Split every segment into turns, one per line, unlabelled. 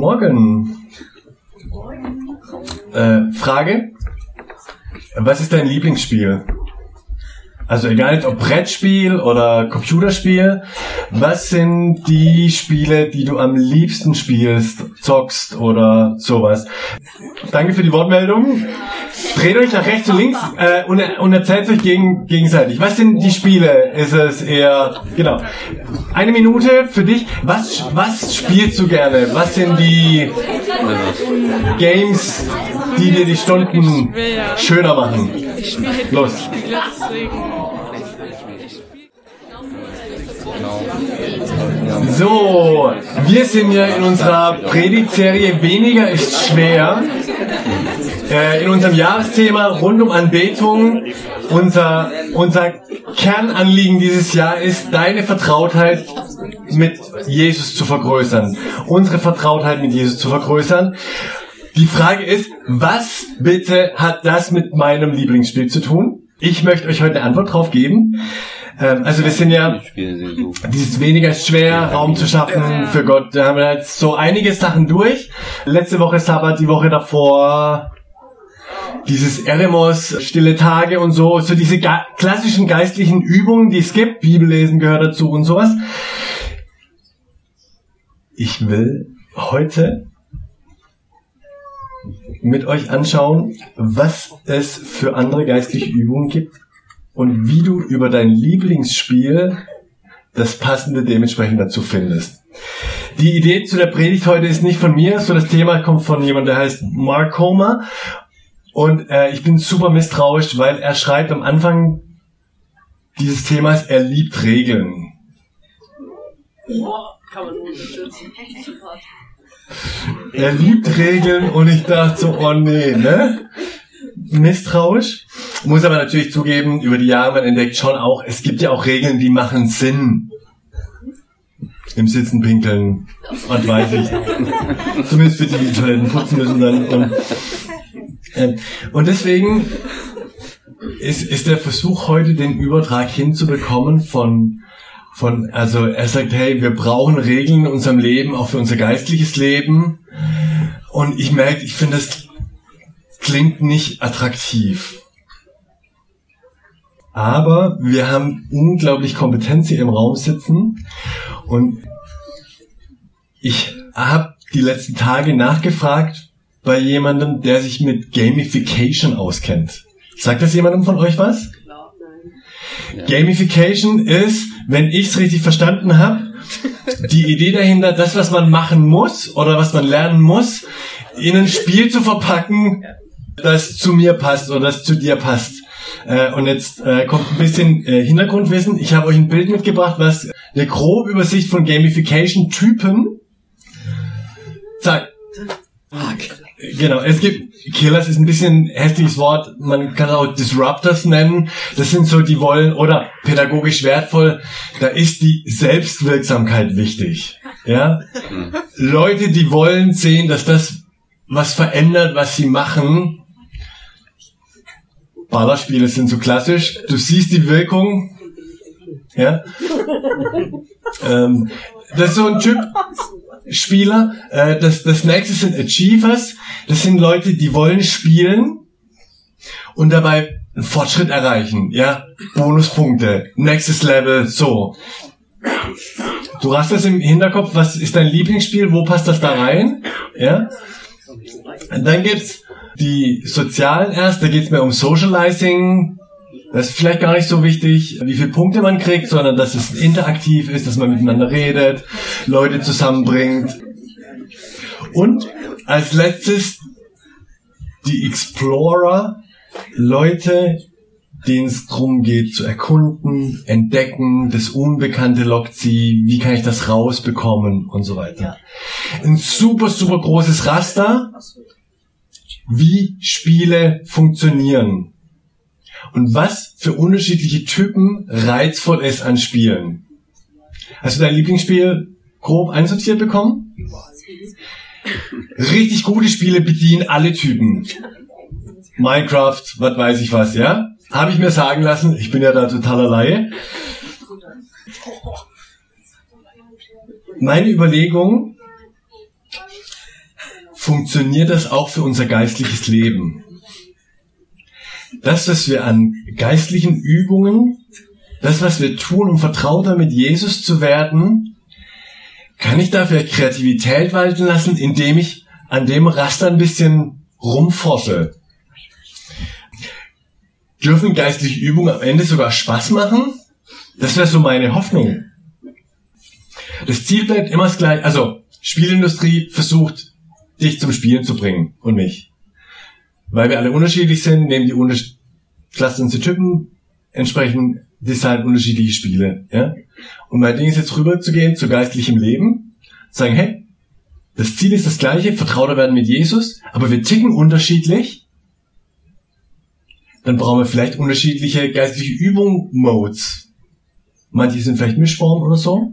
Morgen. Äh, Frage? Was ist dein Lieblingsspiel? Also egal ob Brettspiel oder Computerspiel, was sind die Spiele, die du am liebsten spielst, zockst oder sowas? Danke für die Wortmeldung. Dreht euch nach rechts und links äh, und, und erzählt euch gegen, gegenseitig. Was sind die Spiele? Ist es eher genau eine Minute für dich? Was was spielst du gerne? Was sind die Games, die dir die Stunden schöner machen? Los. So, wir sind ja in unserer Predigtserie Weniger ist schwer. Äh, in unserem Jahresthema rund um Anbetung. Unser, unser Kernanliegen dieses Jahr ist, deine Vertrautheit mit Jesus zu vergrößern. Unsere Vertrautheit mit Jesus zu vergrößern. Die Frage ist, was bitte hat das mit meinem Lieblingsspiel zu tun? Ich möchte euch heute eine Antwort drauf geben. Ähm, also wir sind ja dieses weniger schwer, Raum zu schaffen für Gott. Da haben wir jetzt so einige Sachen durch. Letzte Woche Sabbat, die Woche davor dieses Eremos, stille Tage und so, so diese ge klassischen geistlichen Übungen, die es gibt. Bibellesen gehört dazu und sowas. Ich will heute mit euch anschauen, was es für andere geistliche Übungen gibt und wie du über dein Lieblingsspiel das passende dementsprechend dazu findest. Die Idee zu der Predigt heute ist nicht von mir, so das Thema kommt von jemandem, der heißt Mark Homer und äh, ich bin super misstrauisch, weil er schreibt am Anfang dieses Themas, er liebt Regeln.
Kann man nur unterstützen.
Er liebt Regeln und ich dachte so, oh nee, ne? Misstrauisch. Muss aber natürlich zugeben, über die Jahre man entdeckt schon auch, es gibt ja auch Regeln, die machen Sinn. Im Sitzen pinkeln, was weiß ich. Zumindest für die, die Toiletten putzen müssen dann. Und, äh, und deswegen ist, ist der Versuch heute, den Übertrag hinzubekommen von von, also er sagt, hey, wir brauchen Regeln in unserem Leben, auch für unser geistliches Leben. Und ich merke, ich finde, das klingt nicht attraktiv. Aber wir haben unglaublich Kompetenz hier im Raum sitzen. Und ich habe die letzten Tage nachgefragt bei jemandem, der sich mit Gamification auskennt. Sagt das jemandem von euch was? Gamification ist, wenn ich es richtig verstanden habe, die Idee dahinter, das, was man machen muss oder was man lernen muss, in ein Spiel zu verpacken, das zu mir passt oder das zu dir passt. Äh, und jetzt äh, kommt ein bisschen äh, Hintergrundwissen. Ich habe euch ein Bild mitgebracht, was eine grobe Übersicht von Gamification-Typen. Zack. Genau, es gibt, Killers ist ein bisschen hässliches Wort, man kann auch Disruptors nennen, das sind so, die wollen, oder pädagogisch wertvoll, da ist die Selbstwirksamkeit wichtig. Ja? Leute, die wollen sehen, dass das was verändert, was sie machen. Ballerspiele sind so klassisch, du siehst die Wirkung, ja? ähm, das ist so ein Typ, Spieler. Äh, das, das nächste sind Achievers. Das sind Leute, die wollen spielen und dabei einen Fortschritt erreichen. Ja, Bonuspunkte, nächstes Level, so. Du hast das im Hinterkopf. Was ist dein Lieblingsspiel? Wo passt das da rein? Ja. Und dann gibt's die Sozialen erst. Da geht's mehr um Socializing, das ist vielleicht gar nicht so wichtig, wie viele Punkte man kriegt, sondern dass es interaktiv ist, dass man miteinander redet, Leute zusammenbringt. Und als letztes die Explorer, Leute, denen es darum geht zu erkunden, entdecken, das Unbekannte lockt sie, wie kann ich das rausbekommen und so weiter. Ein super, super großes Raster, wie Spiele funktionieren und was für unterschiedliche Typen reizvoll ist an Spielen. Hast du dein Lieblingsspiel grob einsortiert bekommen? Richtig gute Spiele bedienen alle Typen. Minecraft, was weiß ich was, ja? Habe ich mir sagen lassen, ich bin ja da totaler Laie. Meine Überlegung, funktioniert das auch für unser geistliches Leben? Das, was wir an geistlichen Übungen, das, was wir tun, um vertrauter mit Jesus zu werden, kann ich dafür Kreativität walten lassen, indem ich an dem Raster ein bisschen rumforsche? Dürfen geistliche Übungen am Ende sogar Spaß machen? Das wäre so meine Hoffnung. Das Ziel bleibt immer das gleiche. Also, Spielindustrie versucht, dich zum Spielen zu bringen und mich. Weil wir alle unterschiedlich sind, nehmen die unter Klassen und Typen, entsprechend designen unterschiedliche Spiele. Ja? Und mein Ding ist jetzt rüberzugehen zu geistlichem Leben, sagen, hey, das Ziel ist das gleiche, vertrauter werden mit Jesus, aber wir ticken unterschiedlich dann brauchen wir vielleicht unterschiedliche geistliche Übung-Modes. Manche sind vielleicht Mischform oder so.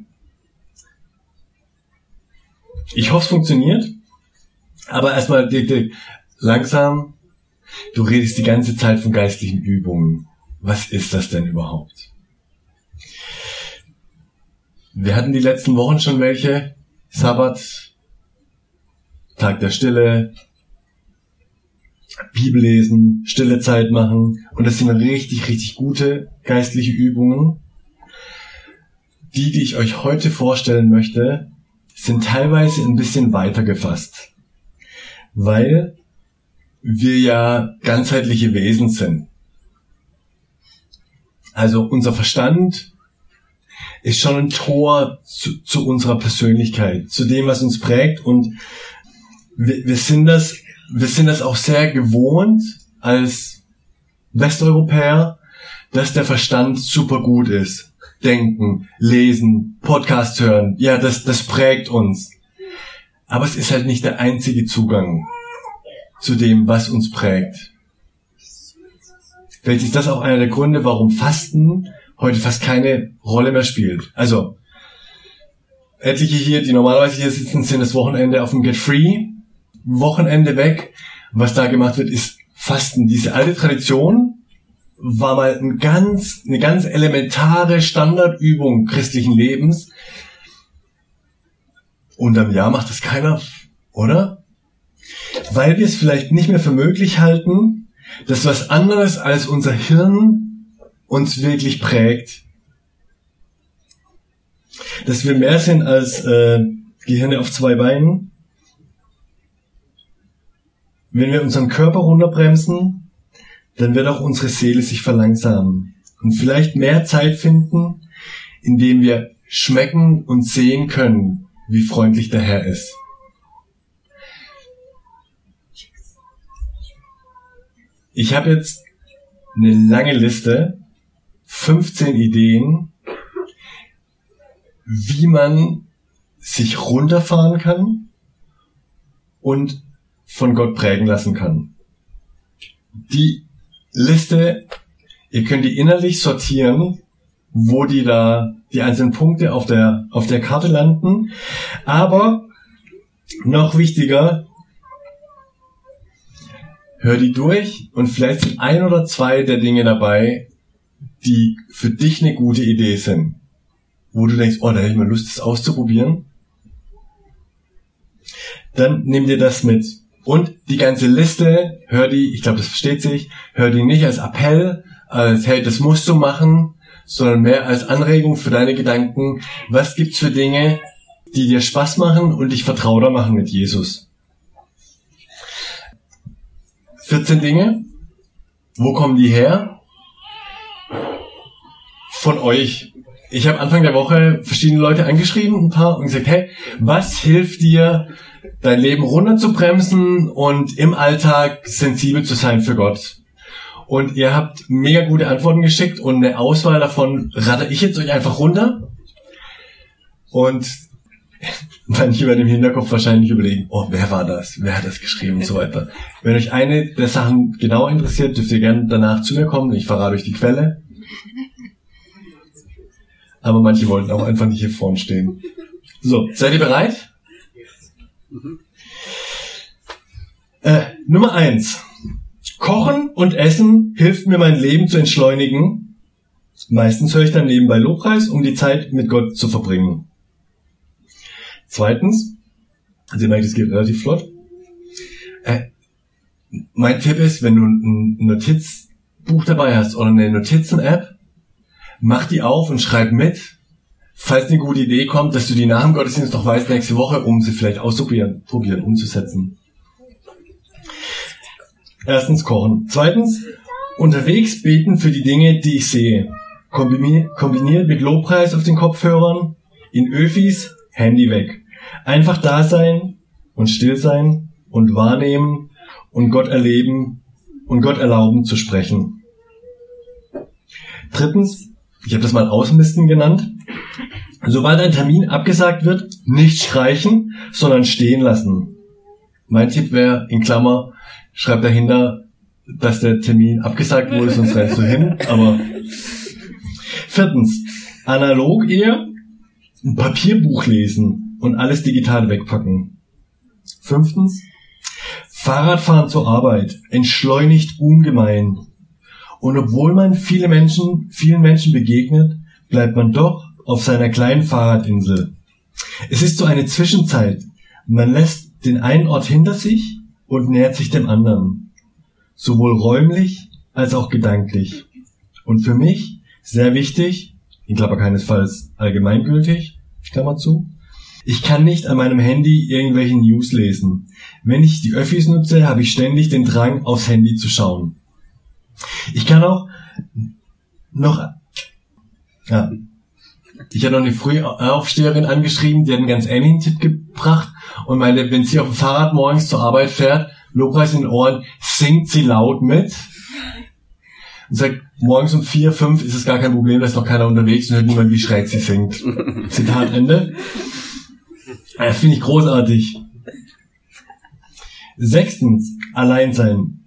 Ich hoffe, es funktioniert. Aber erstmal langsam, du redest die ganze Zeit von geistlichen Übungen. Was ist das denn überhaupt? Wir hatten die letzten Wochen schon welche. Sabbat, Tag der Stille, Bibel lesen, stille Zeit machen. Und das sind richtig, richtig gute geistliche Übungen. Die, die ich euch heute vorstellen möchte, sind teilweise ein bisschen weiter gefasst. Weil wir ja ganzheitliche Wesen sind. Also unser Verstand ist schon ein Tor zu, zu unserer Persönlichkeit, zu dem, was uns prägt. Und wir, wir sind das wir sind das auch sehr gewohnt als Westeuropäer, dass der Verstand super gut ist. Denken, lesen, Podcast hören, ja, das, das prägt uns. Aber es ist halt nicht der einzige Zugang zu dem, was uns prägt. Vielleicht ist das auch einer der Gründe, warum Fasten heute fast keine Rolle mehr spielt. Also, etliche hier, die normalerweise hier sitzen, sind das Wochenende auf dem Get Free Wochenende weg. Was da gemacht wird, ist Fasten. Diese alte Tradition war mal ein ganz, eine ganz elementare Standardübung christlichen Lebens. Und am Jahr macht das keiner, oder? Weil wir es vielleicht nicht mehr für möglich halten, dass was anderes als unser Hirn uns wirklich prägt. Dass wir mehr sind als äh, Gehirne auf zwei Beinen, wenn wir unseren Körper runterbremsen, dann wird auch unsere Seele sich verlangsamen und vielleicht mehr Zeit finden, indem wir schmecken und sehen können, wie freundlich der Herr ist. Ich habe jetzt eine lange Liste, 15 Ideen, wie man sich runterfahren kann und von Gott prägen lassen kann. Die Liste, ihr könnt die innerlich sortieren, wo die da, die einzelnen Punkte auf der, auf der Karte landen. Aber noch wichtiger, hör die durch und vielleicht sind ein oder zwei der Dinge dabei, die für dich eine gute Idee sind. Wo du denkst, oh, da hätte ich mal Lust, das auszuprobieren. Dann nimm dir das mit. Und die ganze Liste, hör die, ich glaube, das versteht sich, hör die nicht als Appell, als hey, das musst du machen, sondern mehr als Anregung für deine Gedanken. Was gibt's für Dinge, die dir Spaß machen und dich vertrauter machen mit Jesus? 14 Dinge. Wo kommen die her? Von euch. Ich habe Anfang der Woche verschiedene Leute angeschrieben, ein paar, und gesagt, hey, was hilft dir, dein Leben runterzubremsen und im Alltag sensibel zu sein für Gott. Und ihr habt mega gute Antworten geschickt und eine Auswahl davon rate ich jetzt euch einfach runter. Und manche werden im Hinterkopf wahrscheinlich überlegen, oh, wer war das? Wer hat das geschrieben und so weiter. Wenn euch eine der Sachen genau interessiert, dürft ihr gerne danach zu mir kommen. Ich verrate euch die Quelle. Aber manche wollten auch einfach nicht hier vorne stehen. So, seid ihr bereit? Äh, Nummer eins. Kochen und Essen hilft mir mein Leben zu entschleunigen. Meistens höre ich dann nebenbei Lobpreis, um die Zeit mit Gott zu verbringen. Zweitens, also ihr merkt, es geht relativ flott. Äh, mein Tipp ist, wenn du ein Notizbuch dabei hast oder eine Notizen-App, mach die auf und schreib mit, falls eine gute Idee kommt, dass du die dem Gottesdienst noch weißt nächste Woche, um sie vielleicht auszuprobieren, probieren, umzusetzen. Erstens kochen. Zweitens, unterwegs beten für die Dinge, die ich sehe. Kombiniert mit Lobpreis auf den Kopfhörern, in Öfis, Handy weg. Einfach da sein und still sein und wahrnehmen und Gott erleben und Gott erlauben zu sprechen. Drittens, ich habe das mal Ausmisten genannt. Sobald ein Termin abgesagt wird, nicht streichen, sondern stehen lassen. Mein Tipp wäre, in Klammer, schreib dahinter, dass der Termin abgesagt wurde, sonst rennst du hin. Aber viertens, analog eher ein Papierbuch lesen und alles digital wegpacken. Fünftens, Fahrradfahren zur Arbeit entschleunigt ungemein. Und obwohl man viele Menschen, vielen Menschen begegnet, bleibt man doch auf seiner kleinen Fahrradinsel. Es ist so eine Zwischenzeit. Man lässt den einen Ort hinter sich und nähert sich dem anderen. Sowohl räumlich als auch gedanklich. Und für mich sehr wichtig, in Klammer keinesfalls allgemeingültig, Klammer zu, ich kann nicht an meinem Handy irgendwelche News lesen. Wenn ich die Öffis nutze, habe ich ständig den Drang, aufs Handy zu schauen. Ich kann auch noch, ja, ich habe noch eine Frühaufsteherin angeschrieben, die hat einen ganz ähnlichen Tipp gebracht und meinte, wenn sie auf dem Fahrrad morgens zur Arbeit fährt, Lobpreis in den Ohren, singt sie laut mit. Und sagt, morgens um vier, fünf ist es gar kein Problem, da ist noch keiner unterwegs und hört niemand, wie schräg sie singt. Zitat Ende. Das finde ich großartig. Sechstens, allein sein.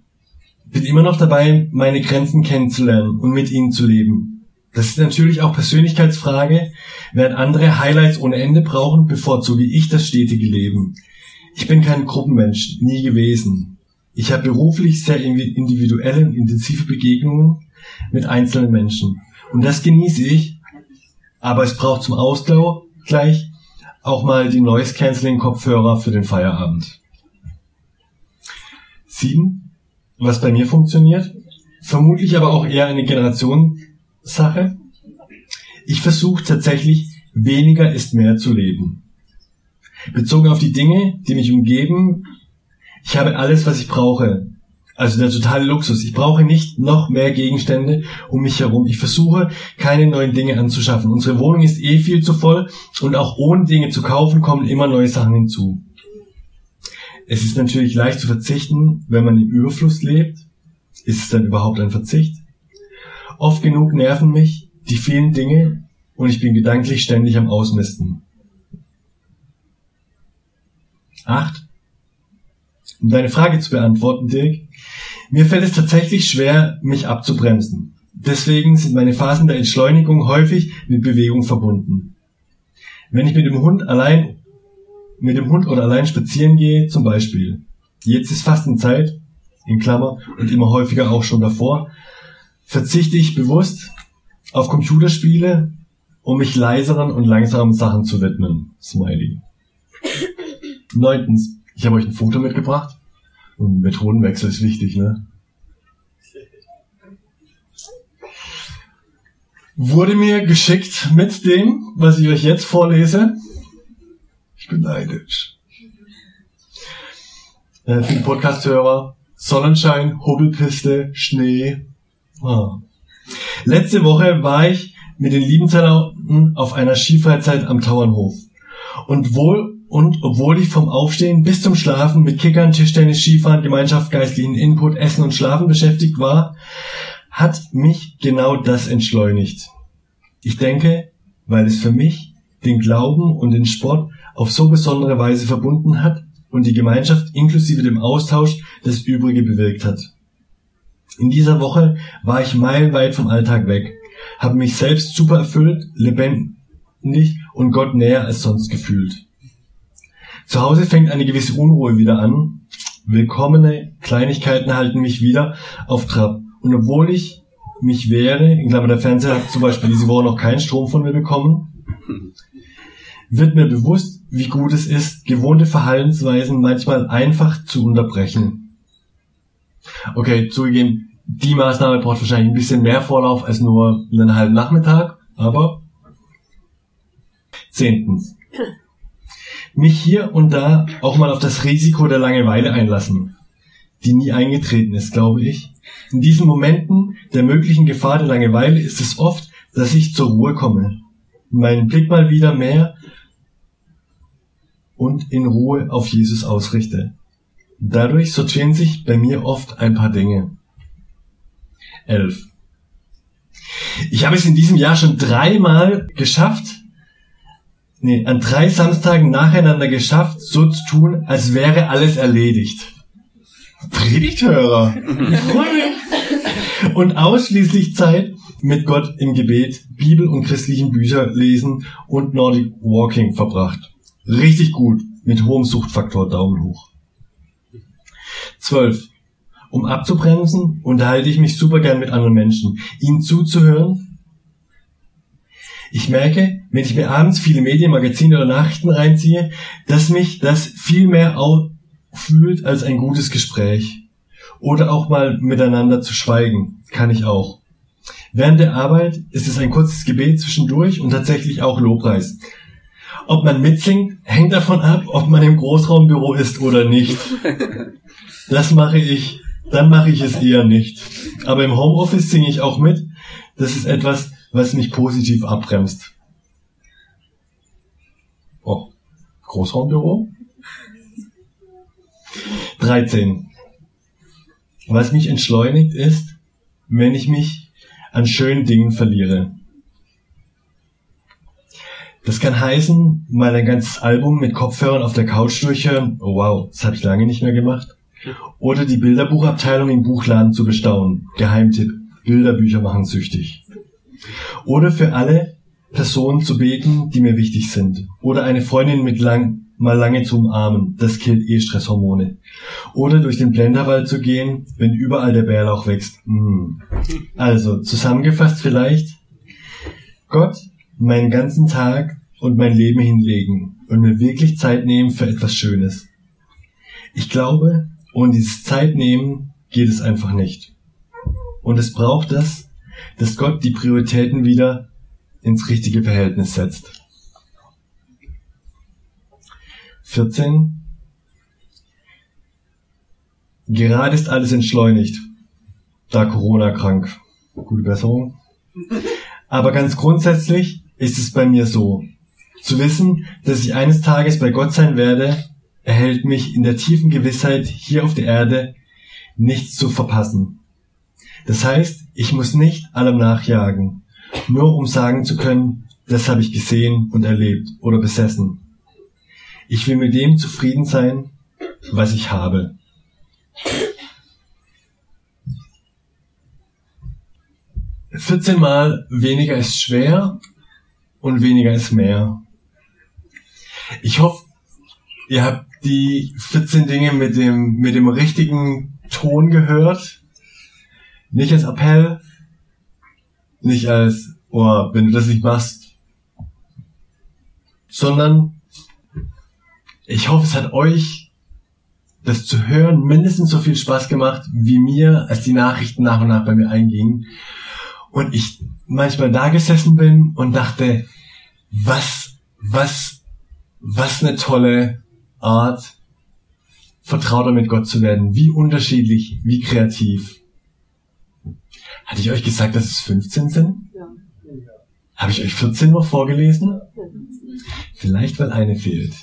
Bin immer noch dabei, meine Grenzen kennenzulernen und mit ihnen zu leben. Das ist natürlich auch Persönlichkeitsfrage. Während andere Highlights ohne Ende brauchen, bevorzuge ich das stetige Leben. Ich bin kein Gruppenmensch, nie gewesen. Ich habe beruflich sehr individuelle und intensive Begegnungen mit einzelnen Menschen. Und das genieße ich. Aber es braucht zum Ausgleich auch mal die Noise Cancelling Kopfhörer für den Feierabend. Sieben, was bei mir funktioniert, vermutlich aber auch eher eine Generationssache. Ich versuche tatsächlich weniger ist mehr zu leben. Bezogen auf die Dinge, die mich umgeben, ich habe alles, was ich brauche. Also der totale Luxus. Ich brauche nicht noch mehr Gegenstände um mich herum. Ich versuche, keine neuen Dinge anzuschaffen. Unsere Wohnung ist eh viel zu voll und auch ohne Dinge zu kaufen kommen immer neue Sachen hinzu. Es ist natürlich leicht zu verzichten, wenn man im Überfluss lebt. Ist es dann überhaupt ein Verzicht? Oft genug nerven mich die vielen Dinge und ich bin gedanklich ständig am Ausmisten. Acht. Um deine Frage zu beantworten, Dirk, mir fällt es tatsächlich schwer, mich abzubremsen. Deswegen sind meine Phasen der Entschleunigung häufig mit Bewegung verbunden. Wenn ich mit dem Hund allein, mit dem Hund oder allein spazieren gehe, zum Beispiel. Jetzt ist Fastenzeit, in Klammer, und immer häufiger auch schon davor, verzichte ich bewusst auf Computerspiele, um mich leiseren und langsamen Sachen zu widmen. Smiley. Neuntens, ich habe euch ein Foto mitgebracht. Und Methodenwechsel ist wichtig, ne? Wurde mir geschickt mit dem, was ich euch jetzt vorlese. Ich bin neidisch. Äh, für die Podcast-Hörer. Sonnenschein, Hubbelpiste, Schnee. Ah. Letzte Woche war ich mit den Liebenzellern auf einer Skifreizeit am Tauernhof. Und wohl Und obwohl ich vom Aufstehen bis zum Schlafen mit Kickern, Tischtennis, Skifahren, Gemeinschaft, geistlichen Input, Essen und Schlafen beschäftigt war, hat mich genau das entschleunigt. Ich denke, weil es für mich den Glauben und den Sport auf so besondere Weise verbunden hat und die Gemeinschaft inklusive dem Austausch das Übrige bewirkt hat. In dieser Woche war ich meilenweit vom Alltag weg, habe mich selbst super erfüllt, lebendig und Gott näher als sonst gefühlt. Zu Hause fängt eine gewisse Unruhe wieder an. Willkommene Kleinigkeiten halten mich wieder auf Trab. Und obwohl ich mich wehre, in Klammer der Fernseher hat zum Beispiel diese Woche noch keinen Strom von mir bekommen, wird mir bewusst, wie gut es ist, gewohnte Verhaltensweisen manchmal einfach zu unterbrechen. Okay, zugegeben, die Maßnahme braucht wahrscheinlich ein bisschen mehr Vorlauf als nur einen halben Nachmittag, aber zehntens. Mich hier und da auch mal auf das Risiko der Langeweile einlassen, die nie eingetreten ist, glaube ich. In diesen Momenten der möglichen Gefahr der Langeweile ist es oft, dass ich zur Ruhe komme, meinen Blick mal wieder mehr und in Ruhe auf Jesus ausrichte. Dadurch sortieren sich bei mir oft ein paar Dinge. 11. Ich habe es in diesem Jahr schon dreimal geschafft, nee, an drei Samstagen nacheinander geschafft, so zu tun, als wäre alles erledigt. Predigthörer. und ausschließlich Zeit mit Gott im Gebet, Bibel und christlichen Bücher lesen und Nordic Walking verbracht. Richtig gut. Mit hohem Suchtfaktor Daumen hoch. 12. Um abzubremsen, unterhalte ich mich super gern mit anderen Menschen. Ihnen zuzuhören. Ich merke, wenn ich mir abends viele Medien, Magazine oder Nachrichten reinziehe, dass mich das viel mehr fühlt als ein gutes Gespräch. Oder auch mal miteinander zu schweigen. Kann ich auch. Während der Arbeit ist es ein kurzes Gebet zwischendurch und tatsächlich auch Lobpreis. Ob man mitsingt, hängt davon ab, ob man im Großraumbüro ist oder nicht. Das mache ich, dann mache ich es eher nicht. Aber im Homeoffice singe ich auch mit. Das ist etwas, was mich positiv abbremst. Oh, Großraumbüro? 13. Was mich entschleunigt ist, wenn ich mich an schönen Dingen verliere. Das kann heißen, mal ein ganzes Album mit Kopfhörern auf der Couch durchhören. Oh wow, das habe ich lange nicht mehr gemacht. Oder die Bilderbuchabteilung im Buchladen zu bestaunen. Geheimtipp. Bilderbücher machen süchtig. Oder für alle Personen zu beten, die mir wichtig sind. Oder eine Freundin mit lang, mal lange zu umarmen. Das killt eh Stresshormone. Oder durch den Blenderwald zu gehen, wenn überall der Bärlauch wächst. Mm. Also, zusammengefasst vielleicht. Gott meinen ganzen Tag und mein Leben hinlegen und mir wirklich Zeit nehmen für etwas Schönes. Ich glaube, ohne dieses Zeitnehmen geht es einfach nicht. Und es braucht das, dass Gott die Prioritäten wieder ins richtige Verhältnis setzt. 14. Gerade ist alles entschleunigt, da Corona krank. Gute Besserung. Aber ganz grundsätzlich ist es bei mir so. Zu wissen, dass ich eines Tages bei Gott sein werde, erhält mich in der tiefen Gewissheit, hier auf der Erde nichts zu verpassen. Das heißt, ich muss nicht allem nachjagen, nur um sagen zu können, das habe ich gesehen und erlebt oder besessen. Ich will mit dem zufrieden sein, was ich habe. 14 Mal weniger ist schwer und weniger ist mehr. Ich hoffe, ihr habt die 14 Dinge mit dem, mit dem richtigen Ton gehört. Nicht als Appell, nicht als, oh, wenn du das nicht machst, sondern ich hoffe, es hat euch das zu hören mindestens so viel Spaß gemacht wie mir, als die Nachrichten nach und nach bei mir eingingen und ich manchmal da gesessen bin und dachte, was, was, was eine tolle Art, vertrauter mit Gott zu werden. Wie unterschiedlich, wie kreativ. Hatte ich euch gesagt, dass es 15 sind? Ja. Habe ich euch 14 noch vorgelesen? Vielleicht, weil eine fehlt.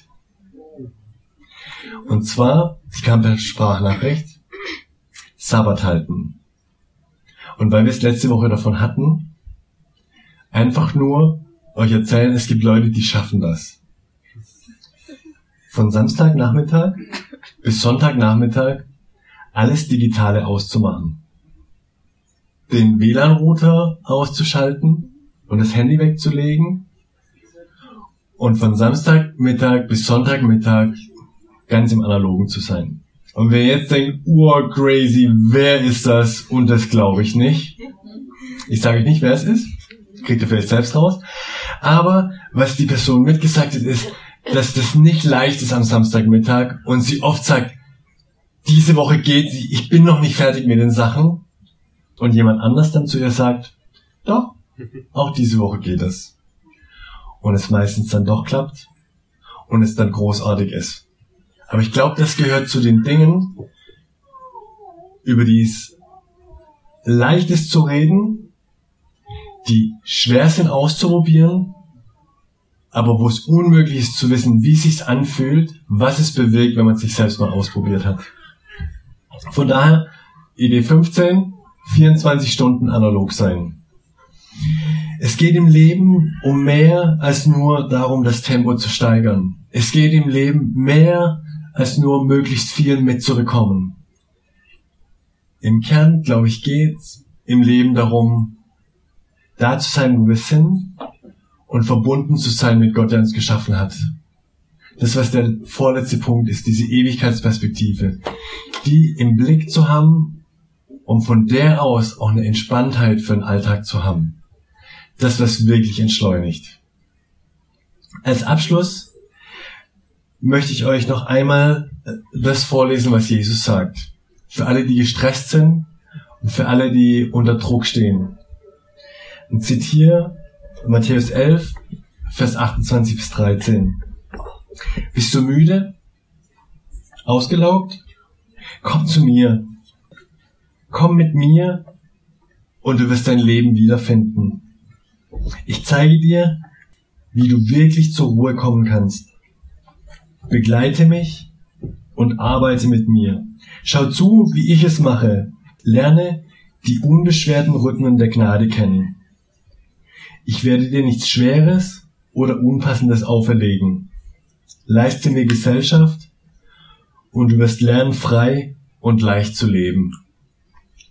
Und zwar, sie kam per Sprachnachricht, Sabbat halten. Und weil wir es letzte Woche davon hatten, einfach nur euch erzählen, es gibt Leute, die schaffen das. Von Samstagnachmittag bis Sonntagnachmittag alles Digitale auszumachen. Den WLAN-Router auszuschalten und das Handy wegzulegen und von Samstagmittag bis Sonntagmittag ganz im Analogen zu sein. Und wer jetzt denkt, oh crazy, wer ist das? Und das glaube ich nicht. Ich sage euch nicht, wer es ist. Kriegt ihr vielleicht selbst raus. Aber was die Person mitgesagt hat, ist, dass das nicht leicht ist am Samstagmittag und sie oft sagt, diese Woche geht sie, ich bin noch nicht fertig mit den Sachen. Und jemand anders dann zu ihr sagt, doch, auch diese Woche geht es. Und es meistens dann doch klappt und es dann großartig ist. Aber ich glaube, das gehört zu den Dingen, über die es leicht ist zu reden, die schwer sind auszuprobieren, aber wo es unmöglich ist zu wissen, wie es sich anfühlt, was es bewegt, wenn man es sich selbst mal ausprobiert hat. Von daher, Idee 15, 24 Stunden analog sein. Es geht im Leben um mehr als nur darum, das Tempo zu steigern. Es geht im Leben mehr als nur möglichst viel mitzubekommen. Im Kern, glaube ich, geht's im Leben darum, da zu sein, wo wir sind und verbunden zu sein mit Gott, der uns geschaffen hat. Das, was der vorletzte Punkt ist, diese Ewigkeitsperspektive, die im Blick zu haben, um von der aus auch eine Entspanntheit für den Alltag zu haben. Das, was wirklich entschleunigt. Als Abschluss möchte ich euch noch einmal äh, das vorlesen, was Jesus sagt. Für alle, die gestresst sind und für alle, die unter Druck stehen. Und zitiere Matthäus 11, Vers 28 bis 13. Bist du müde? Ausgelaugt? Komm zu mir. Komm mit mir und du wirst dein Leben wiederfinden. Ich zeige dir, wie du wirklich zur Ruhe kommen kannst. Begleite mich und arbeite mit mir. Schau zu, wie ich es mache. Lerne die unbeschwerten Rhythmen der Gnade kennen. Ich werde dir nichts Schweres oder Unpassendes auferlegen. Leiste mir Gesellschaft und du wirst lernen, frei und leicht zu leben.